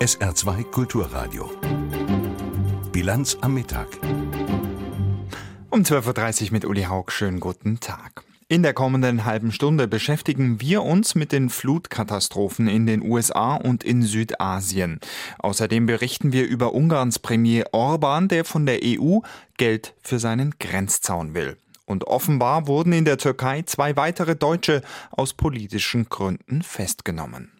SR2 Kulturradio. Bilanz am Mittag. Um 12.30 Uhr mit Uli Haug. Schönen guten Tag. In der kommenden halben Stunde beschäftigen wir uns mit den Flutkatastrophen in den USA und in Südasien. Außerdem berichten wir über Ungarns Premier Orban, der von der EU Geld für seinen Grenzzaun will. Und offenbar wurden in der Türkei zwei weitere Deutsche aus politischen Gründen festgenommen.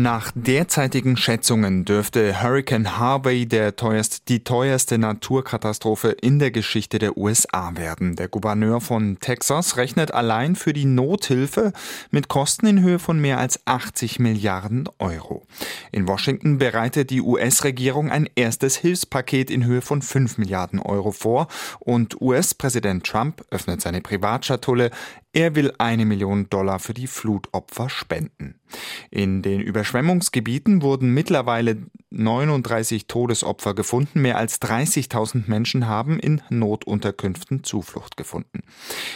Nach derzeitigen Schätzungen dürfte Hurricane Harvey der teuerst, die teuerste Naturkatastrophe in der Geschichte der USA werden. Der Gouverneur von Texas rechnet allein für die Nothilfe mit Kosten in Höhe von mehr als 80 Milliarden Euro. In Washington bereitet die US-Regierung ein erstes Hilfspaket in Höhe von 5 Milliarden Euro vor und US-Präsident Trump öffnet seine Privatschatulle. Er will eine Million Dollar für die Flutopfer spenden. In den Überschwemmungsgebieten wurden mittlerweile 39 Todesopfer gefunden. Mehr als 30.000 Menschen haben in Notunterkünften Zuflucht gefunden.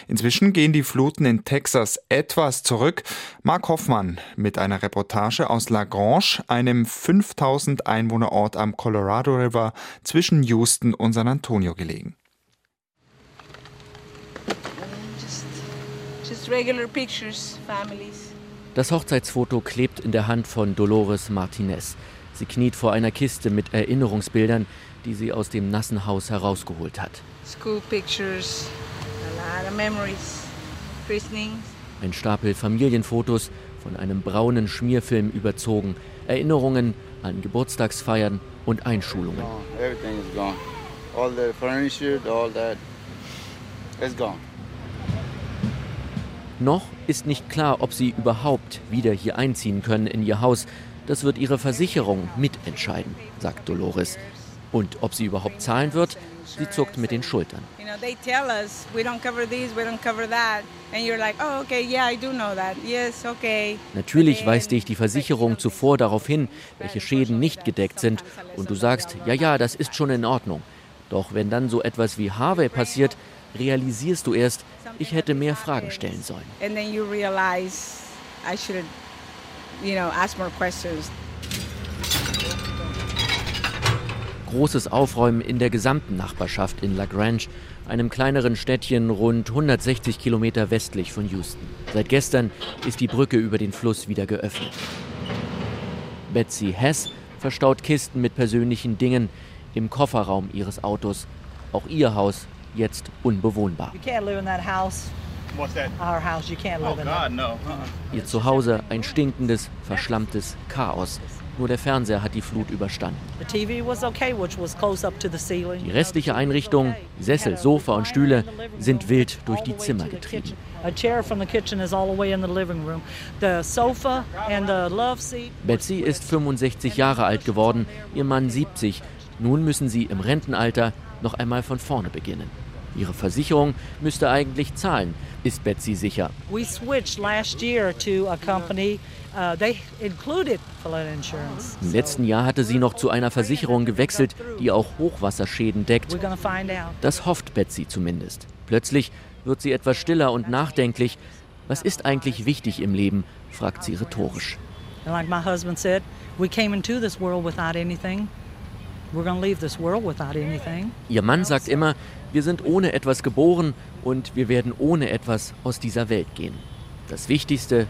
Inzwischen gehen die Fluten in Texas etwas zurück. Mark Hoffmann mit einer Reportage aus La Grange, einem 5000 Einwohnerort am Colorado River zwischen Houston und San Antonio gelegen. Das Hochzeitsfoto klebt in der Hand von Dolores Martinez. Sie kniet vor einer Kiste mit Erinnerungsbildern, die sie aus dem nassen Haus herausgeholt hat. Ein Stapel Familienfotos, von einem braunen Schmierfilm überzogen, Erinnerungen an Geburtstagsfeiern und Einschulungen. All the furniture, all that, it's gone. Noch ist nicht klar, ob sie überhaupt wieder hier einziehen können in ihr Haus. Das wird ihre Versicherung mitentscheiden, sagt Dolores. Und ob sie überhaupt zahlen wird, sie zuckt mit den Schultern. Natürlich weist dich die Versicherung zuvor darauf hin, welche Schäden nicht gedeckt sind. Und du sagst, ja, ja, das ist schon in Ordnung. Doch wenn dann so etwas wie Harvey passiert, realisierst du erst, ich hätte mehr Fragen stellen sollen. Großes Aufräumen in der gesamten Nachbarschaft in La Grange, einem kleineren Städtchen rund 160 Kilometer westlich von Houston. Seit gestern ist die Brücke über den Fluss wieder geöffnet. Betsy Hess verstaut Kisten mit persönlichen Dingen im Kofferraum ihres Autos. Auch ihr Haus jetzt unbewohnbar. Ihr Zuhause ein stinkendes, verschlammtes Chaos. Nur der Fernseher hat die Flut überstanden. Die restliche Einrichtung, Sessel, Sofa und Stühle, sind wild durch die Zimmer getrieben. Betsy ist 65 Jahre alt geworden, ihr Mann 70. Nun müssen sie im Rentenalter noch einmal von vorne beginnen. Ihre Versicherung müsste eigentlich zahlen, ist Betsy sicher. We switched last year to a company uh, Im letzten Jahr hatte sie noch zu einer Versicherung gewechselt, die auch Hochwasserschäden deckt. Das hofft Betsy zumindest. Plötzlich wird sie etwas stiller und nachdenklich. Was ist eigentlich wichtig im Leben? fragt sie rhetorisch. like my husband said, we came into this world without anything. Ihr Mann sagt immer, wir sind ohne etwas geboren und wir werden ohne etwas aus dieser Welt gehen. Das Wichtigste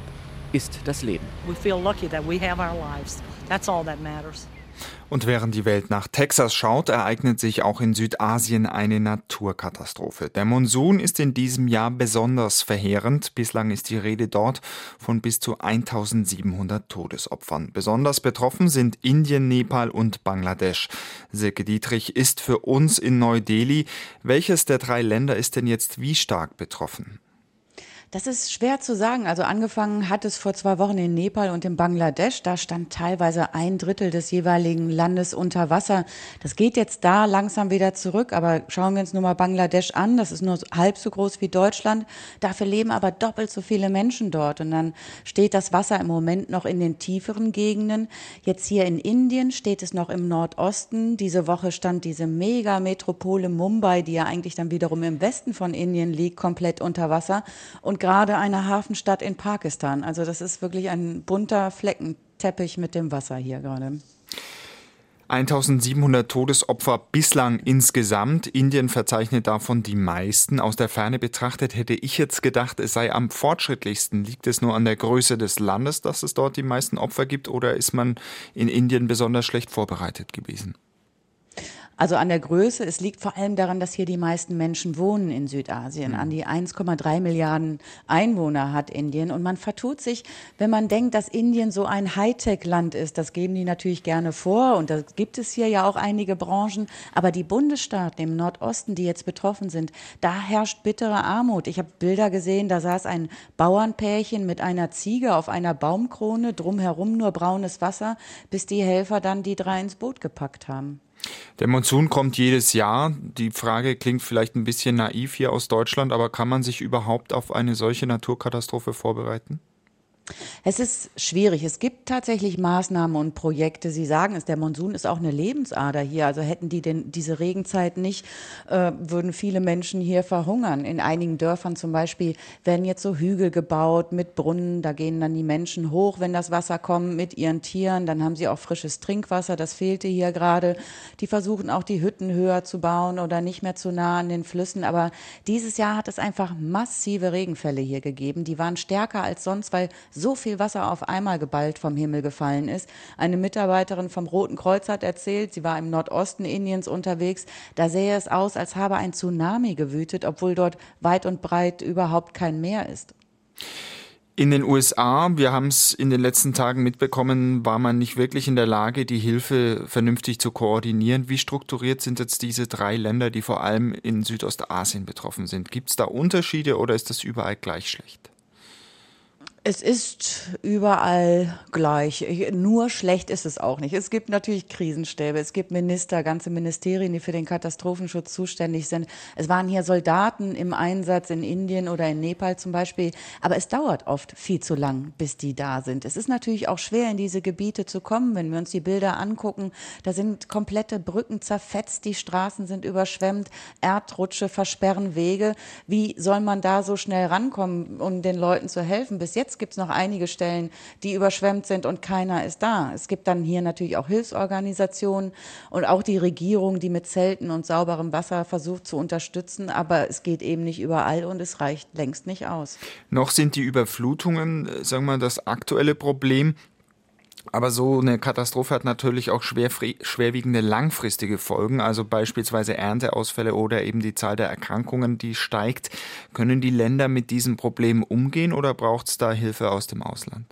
ist das Leben. We feel lucky that we have our lives. That's all that matters. Und während die Welt nach Texas schaut, ereignet sich auch in Südasien eine Naturkatastrophe. Der Monsun ist in diesem Jahr besonders verheerend. Bislang ist die Rede dort von bis zu 1700 Todesopfern. Besonders betroffen sind Indien, Nepal und Bangladesch. Silke Dietrich ist für uns in Neu-Delhi. Welches der drei Länder ist denn jetzt wie stark betroffen? Das ist schwer zu sagen. Also angefangen hat es vor zwei Wochen in Nepal und in Bangladesch. Da stand teilweise ein Drittel des jeweiligen Landes unter Wasser. Das geht jetzt da langsam wieder zurück. Aber schauen wir uns nur mal Bangladesch an. Das ist nur halb so groß wie Deutschland. Dafür leben aber doppelt so viele Menschen dort. Und dann steht das Wasser im Moment noch in den tieferen Gegenden. Jetzt hier in Indien steht es noch im Nordosten. Diese Woche stand diese Megametropole Mumbai, die ja eigentlich dann wiederum im Westen von Indien liegt, komplett unter Wasser. Und gerade eine Hafenstadt in Pakistan. Also das ist wirklich ein bunter Fleckenteppich mit dem Wasser hier gerade. 1700 Todesopfer bislang insgesamt. Indien verzeichnet davon die meisten. Aus der Ferne betrachtet hätte ich jetzt gedacht, es sei am fortschrittlichsten. Liegt es nur an der Größe des Landes, dass es dort die meisten Opfer gibt, oder ist man in Indien besonders schlecht vorbereitet gewesen? Also an der Größe, es liegt vor allem daran, dass hier die meisten Menschen wohnen in Südasien. An die 1,3 Milliarden Einwohner hat Indien. Und man vertut sich, wenn man denkt, dass Indien so ein Hightech-Land ist. Das geben die natürlich gerne vor. Und da gibt es hier ja auch einige Branchen. Aber die Bundesstaaten im Nordosten, die jetzt betroffen sind, da herrscht bittere Armut. Ich habe Bilder gesehen, da saß ein Bauernpärchen mit einer Ziege auf einer Baumkrone, drumherum nur braunes Wasser, bis die Helfer dann die drei ins Boot gepackt haben. Der Monsun kommt jedes Jahr. Die Frage klingt vielleicht ein bisschen naiv hier aus Deutschland, aber kann man sich überhaupt auf eine solche Naturkatastrophe vorbereiten? Es ist schwierig. Es gibt tatsächlich Maßnahmen und Projekte. Sie sagen es, der Monsun ist auch eine Lebensader hier. Also hätten die denn diese Regenzeit nicht, äh, würden viele Menschen hier verhungern. In einigen Dörfern zum Beispiel werden jetzt so Hügel gebaut mit Brunnen. Da gehen dann die Menschen hoch, wenn das Wasser kommt, mit ihren Tieren. Dann haben sie auch frisches Trinkwasser. Das fehlte hier gerade. Die versuchen auch die Hütten höher zu bauen oder nicht mehr zu nah an den Flüssen. Aber dieses Jahr hat es einfach massive Regenfälle hier gegeben. Die waren stärker als sonst, weil so viel Wasser auf einmal geballt vom Himmel gefallen ist. Eine Mitarbeiterin vom Roten Kreuz hat erzählt, sie war im Nordosten Indiens unterwegs, da sähe es aus, als habe ein Tsunami gewütet, obwohl dort weit und breit überhaupt kein Meer ist. In den USA, wir haben es in den letzten Tagen mitbekommen, war man nicht wirklich in der Lage, die Hilfe vernünftig zu koordinieren. Wie strukturiert sind jetzt diese drei Länder, die vor allem in Südostasien betroffen sind? Gibt es da Unterschiede oder ist das überall gleich schlecht? Es ist überall gleich. Nur schlecht ist es auch nicht. Es gibt natürlich Krisenstäbe, es gibt Minister, ganze Ministerien, die für den Katastrophenschutz zuständig sind. Es waren hier Soldaten im Einsatz in Indien oder in Nepal zum Beispiel. Aber es dauert oft viel zu lang, bis die da sind. Es ist natürlich auch schwer, in diese Gebiete zu kommen, wenn wir uns die Bilder angucken. Da sind komplette Brücken zerfetzt, die Straßen sind überschwemmt, Erdrutsche versperren Wege. Wie soll man da so schnell rankommen, um den Leuten zu helfen? Bis jetzt Jetzt gibt es noch einige Stellen, die überschwemmt sind und keiner ist da. Es gibt dann hier natürlich auch Hilfsorganisationen und auch die Regierung, die mit Zelten und sauberem Wasser versucht zu unterstützen, aber es geht eben nicht überall und es reicht längst nicht aus. Noch sind die Überflutungen, äh, sagen wir mal, das aktuelle Problem. Aber so eine Katastrophe hat natürlich auch schwer, schwerwiegende langfristige Folgen, also beispielsweise Ernteausfälle oder eben die Zahl der Erkrankungen, die steigt. Können die Länder mit diesem Problem umgehen oder braucht es da Hilfe aus dem Ausland?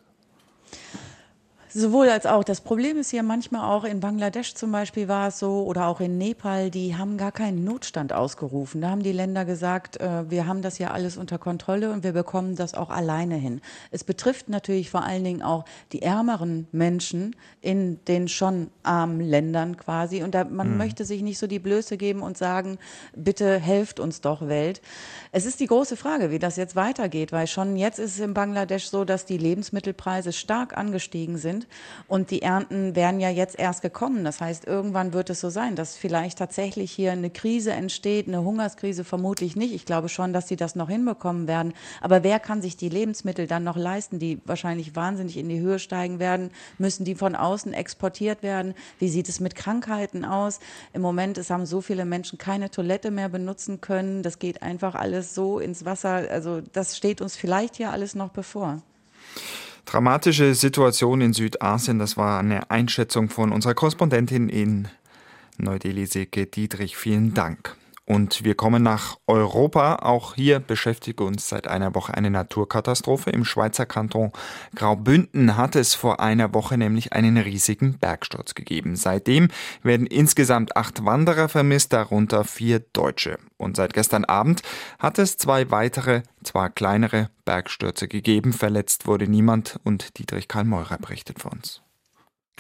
Sowohl als auch. Das Problem ist ja manchmal auch in Bangladesch zum Beispiel war es so oder auch in Nepal, die haben gar keinen Notstand ausgerufen. Da haben die Länder gesagt, äh, wir haben das ja alles unter Kontrolle und wir bekommen das auch alleine hin. Es betrifft natürlich vor allen Dingen auch die ärmeren Menschen in den schon armen Ländern quasi. Und da, man mhm. möchte sich nicht so die Blöße geben und sagen, bitte helft uns doch Welt. Es ist die große Frage, wie das jetzt weitergeht, weil schon jetzt ist es in Bangladesch so, dass die Lebensmittelpreise stark angestiegen sind sind. Und die Ernten werden ja jetzt erst gekommen. Das heißt, irgendwann wird es so sein, dass vielleicht tatsächlich hier eine Krise entsteht, eine Hungerskrise vermutlich nicht. Ich glaube schon, dass sie das noch hinbekommen werden. Aber wer kann sich die Lebensmittel dann noch leisten, die wahrscheinlich wahnsinnig in die Höhe steigen werden? Müssen die von außen exportiert werden? Wie sieht es mit Krankheiten aus? Im Moment es haben so viele Menschen keine Toilette mehr benutzen können. Das geht einfach alles so ins Wasser. Also das steht uns vielleicht hier alles noch bevor. Dramatische Situation in Südasien, das war eine Einschätzung von unserer Korrespondentin in Neu-Delhi, Dietrich. Vielen Dank. Und wir kommen nach Europa. Auch hier beschäftigt uns seit einer Woche eine Naturkatastrophe. Im Schweizer Kanton Graubünden hat es vor einer Woche nämlich einen riesigen Bergsturz gegeben. Seitdem werden insgesamt acht Wanderer vermisst, darunter vier Deutsche. Und seit gestern Abend hat es zwei weitere, zwar kleinere Bergstürze gegeben. Verletzt wurde niemand und Dietrich Karl Meurer berichtet für uns.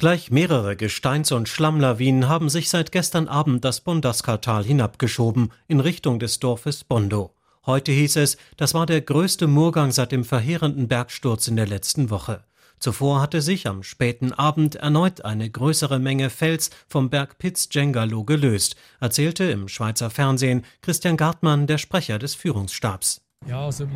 Gleich mehrere Gesteins- und Schlammlawinen haben sich seit gestern Abend das Bondaskartal hinabgeschoben in Richtung des Dorfes Bondo. Heute hieß es, das war der größte Murgang seit dem verheerenden Bergsturz in der letzten Woche. Zuvor hatte sich am späten Abend erneut eine größere Menge Fels vom Berg Piz-Jengalo gelöst, erzählte im Schweizer Fernsehen Christian Gartmann, der Sprecher des Führungsstabs. Also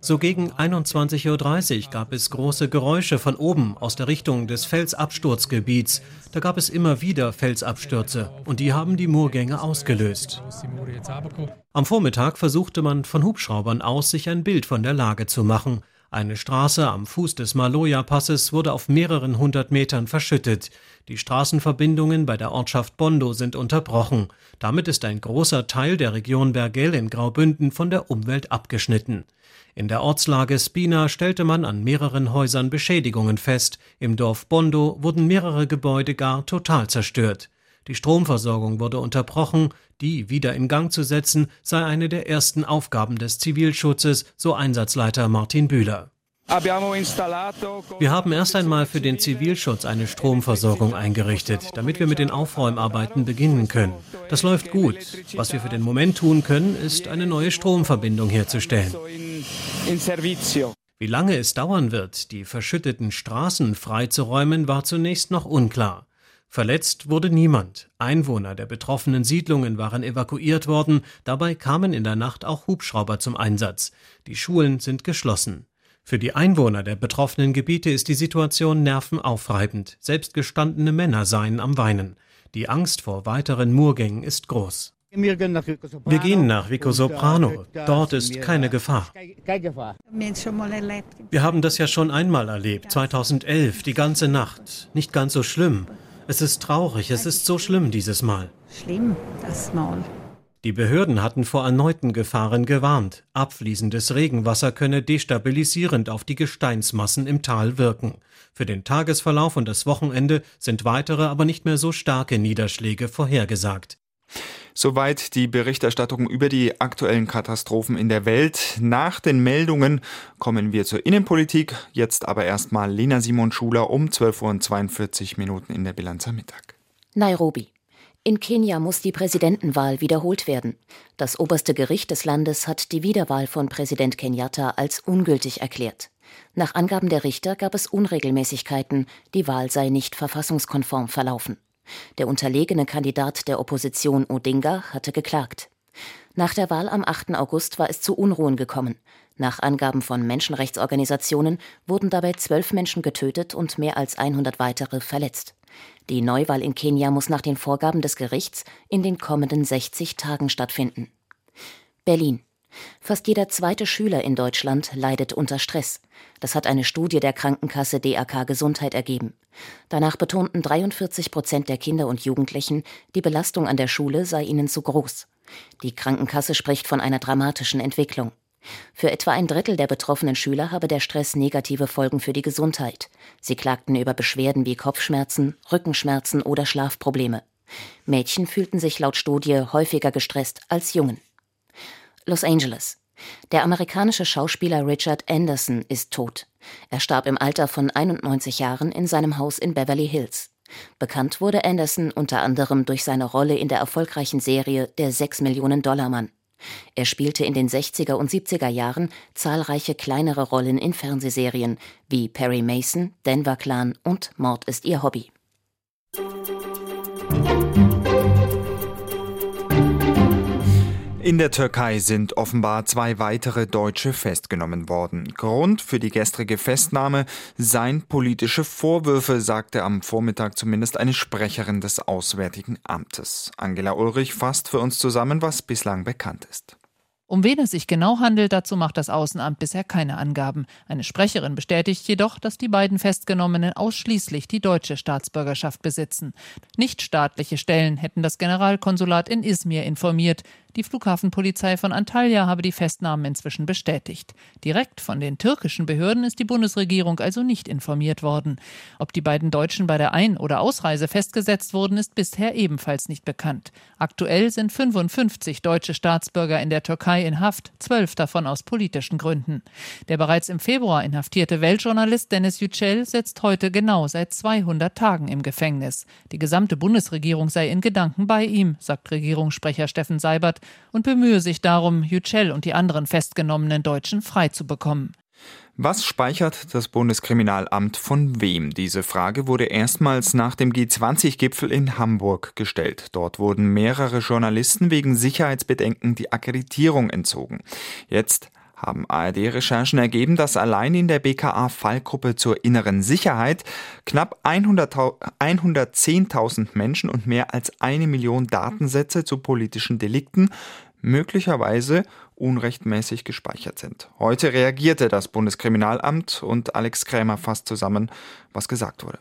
so gegen 21.30 Uhr gab es große Geräusche von oben aus der Richtung des Felsabsturzgebiets. Da gab es immer wieder Felsabstürze und die haben die Murgänge ausgelöst. Am Vormittag versuchte man von Hubschraubern aus sich ein Bild von der Lage zu machen. Eine Straße am Fuß des Maloja-Passes wurde auf mehreren hundert Metern verschüttet. Die Straßenverbindungen bei der Ortschaft Bondo sind unterbrochen. Damit ist ein großer Teil der Region Bergell in Graubünden von der Umwelt abgeschnitten. In der Ortslage Spina stellte man an mehreren Häusern Beschädigungen fest. Im Dorf Bondo wurden mehrere Gebäude gar total zerstört. Die Stromversorgung wurde unterbrochen, die wieder in Gang zu setzen, sei eine der ersten Aufgaben des Zivilschutzes, so Einsatzleiter Martin Bühler. Wir haben erst einmal für den Zivilschutz eine Stromversorgung eingerichtet, damit wir mit den Aufräumarbeiten beginnen können. Das läuft gut. Was wir für den Moment tun können, ist eine neue Stromverbindung herzustellen. Wie lange es dauern wird, die verschütteten Straßen freizuräumen, war zunächst noch unklar. Verletzt wurde niemand. Einwohner der betroffenen Siedlungen waren evakuiert worden, dabei kamen in der Nacht auch Hubschrauber zum Einsatz. Die Schulen sind geschlossen. Für die Einwohner der betroffenen Gebiete ist die Situation nervenaufreibend. Selbst gestandene Männer seien am Weinen. Die Angst vor weiteren Murgängen ist groß. Wir gehen nach Vico Soprano. Dort ist keine Gefahr. Wir haben das ja schon einmal erlebt, 2011, die ganze Nacht. Nicht ganz so schlimm. Es ist traurig, es ist so schlimm dieses Mal. Schlimm, das Mal. Die Behörden hatten vor erneuten Gefahren gewarnt. Abfließendes Regenwasser könne destabilisierend auf die Gesteinsmassen im Tal wirken. Für den Tagesverlauf und das Wochenende sind weitere, aber nicht mehr so starke Niederschläge vorhergesagt. Soweit die Berichterstattung über die aktuellen Katastrophen in der Welt. Nach den Meldungen kommen wir zur Innenpolitik. Jetzt aber erstmal Lena Simon Schuler um 12.42 Uhr Minuten in der Bilanz am Mittag. Nairobi. In Kenia muss die Präsidentenwahl wiederholt werden. Das oberste Gericht des Landes hat die Wiederwahl von Präsident Kenyatta als ungültig erklärt. Nach Angaben der Richter gab es Unregelmäßigkeiten, die Wahl sei nicht verfassungskonform verlaufen. Der unterlegene Kandidat der Opposition Odinga hatte geklagt. Nach der Wahl am 8. August war es zu Unruhen gekommen. Nach Angaben von Menschenrechtsorganisationen wurden dabei zwölf Menschen getötet und mehr als 100 weitere verletzt. Die Neuwahl in Kenia muss nach den Vorgaben des Gerichts in den kommenden 60 Tagen stattfinden. Berlin. Fast jeder zweite Schüler in Deutschland leidet unter Stress. Das hat eine Studie der Krankenkasse DAK Gesundheit ergeben. Danach betonten 43 Prozent der Kinder und Jugendlichen, die Belastung an der Schule sei ihnen zu groß. Die Krankenkasse spricht von einer dramatischen Entwicklung. Für etwa ein Drittel der betroffenen Schüler habe der Stress negative Folgen für die Gesundheit. Sie klagten über Beschwerden wie Kopfschmerzen, Rückenschmerzen oder Schlafprobleme. Mädchen fühlten sich laut Studie häufiger gestresst als Jungen. Los Angeles. Der amerikanische Schauspieler Richard Anderson ist tot. Er starb im Alter von 91 Jahren in seinem Haus in Beverly Hills. Bekannt wurde Anderson unter anderem durch seine Rolle in der erfolgreichen Serie Der 6 Millionen Dollar Mann. Er spielte in den 60er und 70er Jahren zahlreiche kleinere Rollen in Fernsehserien wie Perry Mason, Denver Clan und Mord ist ihr Hobby. In der Türkei sind offenbar zwei weitere Deutsche festgenommen worden. Grund für die gestrige Festnahme seien politische Vorwürfe, sagte am Vormittag zumindest eine Sprecherin des Auswärtigen Amtes. Angela Ulrich fasst für uns zusammen, was bislang bekannt ist. Um wen es sich genau handelt, dazu macht das Außenamt bisher keine Angaben. Eine Sprecherin bestätigt jedoch, dass die beiden Festgenommenen ausschließlich die deutsche Staatsbürgerschaft besitzen. Nichtstaatliche Stellen hätten das Generalkonsulat in Izmir informiert. Die Flughafenpolizei von Antalya habe die Festnahmen inzwischen bestätigt. Direkt von den türkischen Behörden ist die Bundesregierung also nicht informiert worden. Ob die beiden Deutschen bei der Ein- oder Ausreise festgesetzt wurden, ist bisher ebenfalls nicht bekannt. Aktuell sind 55 deutsche Staatsbürger in der Türkei in Haft, zwölf davon aus politischen Gründen. Der bereits im Februar inhaftierte Weltjournalist Dennis Yücel sitzt heute genau seit 200 Tagen im Gefängnis. Die gesamte Bundesregierung sei in Gedanken bei ihm, sagt Regierungssprecher Steffen Seibert und bemühe sich darum, Yücel und die anderen festgenommenen Deutschen freizubekommen. Was speichert das Bundeskriminalamt von wem? Diese Frage wurde erstmals nach dem G20-Gipfel in Hamburg gestellt. Dort wurden mehrere Journalisten wegen Sicherheitsbedenken die Akkreditierung entzogen. Jetzt haben ARD-Recherchen ergeben, dass allein in der BKA-Fallgruppe zur inneren Sicherheit knapp 110.000 Menschen und mehr als eine Million Datensätze zu politischen Delikten möglicherweise unrechtmäßig gespeichert sind. Heute reagierte das Bundeskriminalamt und Alex Krämer fasst zusammen, was gesagt wurde.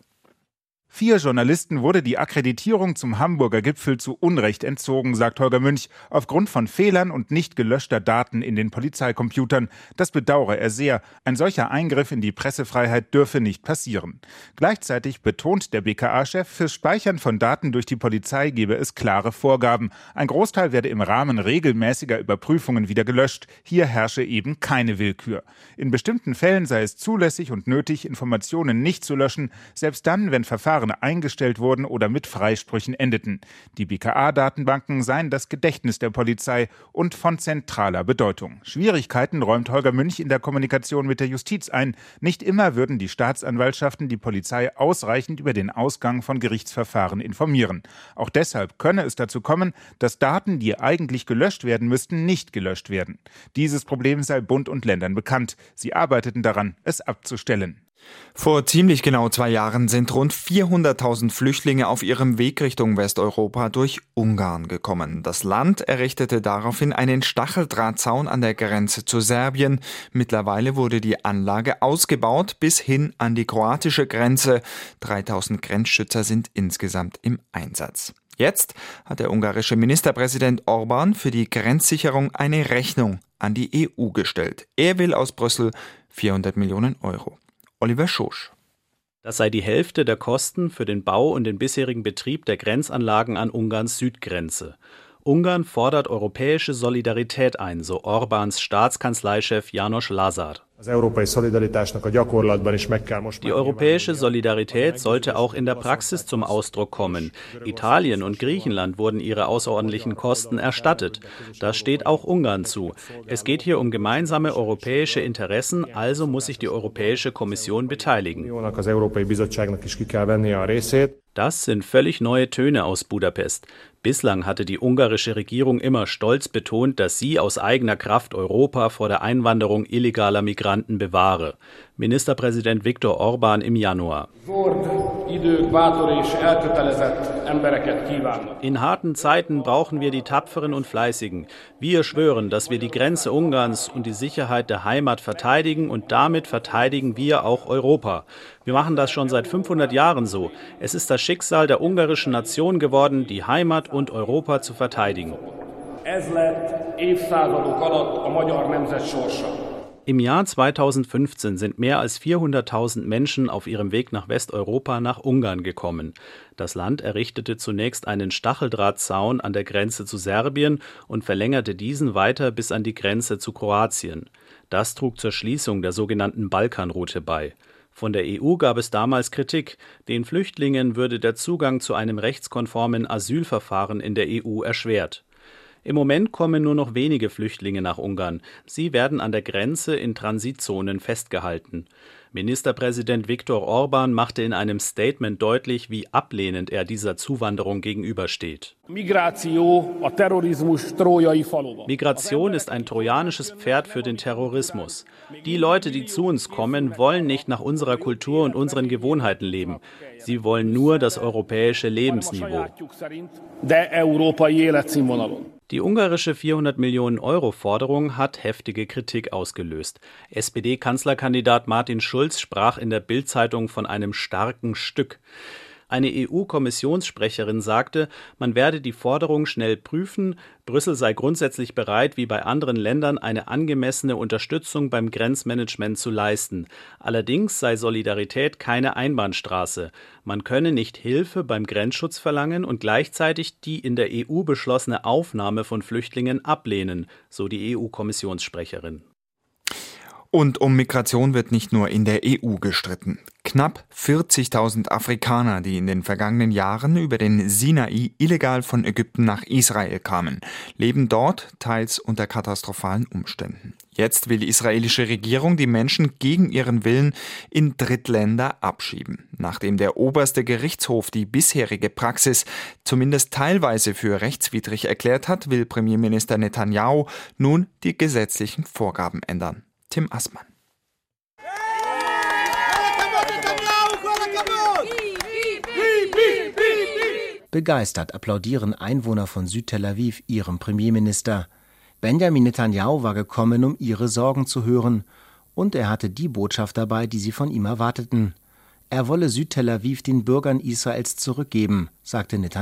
Vier Journalisten wurde die Akkreditierung zum Hamburger Gipfel zu Unrecht entzogen, sagt Holger Münch, aufgrund von Fehlern und nicht gelöschter Daten in den Polizeicomputern. Das bedauere er sehr. Ein solcher Eingriff in die Pressefreiheit dürfe nicht passieren. Gleichzeitig betont der BKA-Chef, fürs Speichern von Daten durch die Polizei gebe es klare Vorgaben. Ein Großteil werde im Rahmen regelmäßiger Überprüfungen wieder gelöscht. Hier herrsche eben keine Willkür. In bestimmten Fällen sei es zulässig und nötig, Informationen nicht zu löschen, selbst dann, wenn Verfahren Verfahren eingestellt wurden oder mit Freisprüchen endeten. Die BKA-Datenbanken seien das Gedächtnis der Polizei und von zentraler Bedeutung. Schwierigkeiten räumt Holger Münch in der Kommunikation mit der Justiz ein. Nicht immer würden die Staatsanwaltschaften die Polizei ausreichend über den Ausgang von Gerichtsverfahren informieren. Auch deshalb könne es dazu kommen, dass Daten, die eigentlich gelöscht werden müssten, nicht gelöscht werden. Dieses Problem sei Bund und Ländern bekannt. Sie arbeiteten daran, es abzustellen. Vor ziemlich genau zwei Jahren sind rund 400.000 Flüchtlinge auf ihrem Weg Richtung Westeuropa durch Ungarn gekommen. Das Land errichtete daraufhin einen Stacheldrahtzaun an der Grenze zu Serbien. Mittlerweile wurde die Anlage ausgebaut bis hin an die kroatische Grenze. 3000 Grenzschützer sind insgesamt im Einsatz. Jetzt hat der ungarische Ministerpräsident Orban für die Grenzsicherung eine Rechnung an die EU gestellt. Er will aus Brüssel 400 Millionen Euro. Oliver Schosch. Das sei die Hälfte der Kosten für den Bau und den bisherigen Betrieb der Grenzanlagen an Ungarns Südgrenze. Ungarn fordert europäische Solidarität ein, so Orbans Staatskanzleichef Janos Lazar. Die europäische Solidarität sollte auch in der Praxis zum Ausdruck kommen. Italien und Griechenland wurden ihre außerordentlichen Kosten erstattet. Das steht auch Ungarn zu. Es geht hier um gemeinsame europäische Interessen, also muss sich die Europäische Kommission beteiligen. Das sind völlig neue Töne aus Budapest. Bislang hatte die ungarische Regierung immer stolz betont, dass sie aus eigener Kraft Europa vor der Einwanderung illegaler Migranten bewahre. Ministerpräsident Viktor Orban im Januar. In harten Zeiten brauchen wir die Tapferen und Fleißigen. Wir schwören, dass wir die Grenze Ungarns und die Sicherheit der Heimat verteidigen und damit verteidigen wir auch Europa. Wir machen das schon seit 500 Jahren so. Es ist das Schicksal der ungarischen Nation geworden, die Heimat und Europa zu verteidigen. Ez lett évszázadok alatt a magyar nemzet sorsa. Im Jahr 2015 sind mehr als 400.000 Menschen auf ihrem Weg nach Westeuropa nach Ungarn gekommen. Das Land errichtete zunächst einen Stacheldrahtzaun an der Grenze zu Serbien und verlängerte diesen weiter bis an die Grenze zu Kroatien. Das trug zur Schließung der sogenannten Balkanroute bei. Von der EU gab es damals Kritik, den Flüchtlingen würde der Zugang zu einem rechtskonformen Asylverfahren in der EU erschwert. Im Moment kommen nur noch wenige Flüchtlinge nach Ungarn. Sie werden an der Grenze in Transitzonen festgehalten. Ministerpräsident Viktor Orban machte in einem Statement deutlich, wie ablehnend er dieser Zuwanderung gegenübersteht. Migration ist ein trojanisches Pferd für den Terrorismus. Die Leute, die zu uns kommen, wollen nicht nach unserer Kultur und unseren Gewohnheiten leben. Sie wollen nur das europäische Lebensniveau. Die ungarische 400 Millionen Euro Forderung hat heftige Kritik ausgelöst. SPD-Kanzlerkandidat Martin Schulz sprach in der Bild-Zeitung von einem starken Stück. Eine EU-Kommissionssprecherin sagte, man werde die Forderung schnell prüfen, Brüssel sei grundsätzlich bereit, wie bei anderen Ländern eine angemessene Unterstützung beim Grenzmanagement zu leisten. Allerdings sei Solidarität keine Einbahnstraße. Man könne nicht Hilfe beim Grenzschutz verlangen und gleichzeitig die in der EU beschlossene Aufnahme von Flüchtlingen ablehnen, so die EU-Kommissionssprecherin. Und um Migration wird nicht nur in der EU gestritten. Knapp 40.000 Afrikaner, die in den vergangenen Jahren über den Sinai illegal von Ägypten nach Israel kamen, leben dort teils unter katastrophalen Umständen. Jetzt will die israelische Regierung die Menschen gegen ihren Willen in Drittländer abschieben. Nachdem der oberste Gerichtshof die bisherige Praxis zumindest teilweise für rechtswidrig erklärt hat, will Premierminister Netanyahu nun die gesetzlichen Vorgaben ändern. Tim Assmann. Begeistert applaudieren Einwohner von Süd-Tel Aviv ihrem Premierminister. Benjamin Netanyahu war gekommen, um ihre Sorgen zu hören, und er hatte die Botschaft dabei, die sie von ihm erwarteten. Er wolle Süd-Tel Aviv den Bürgern Israels zurückgeben, sagte Netanyahu.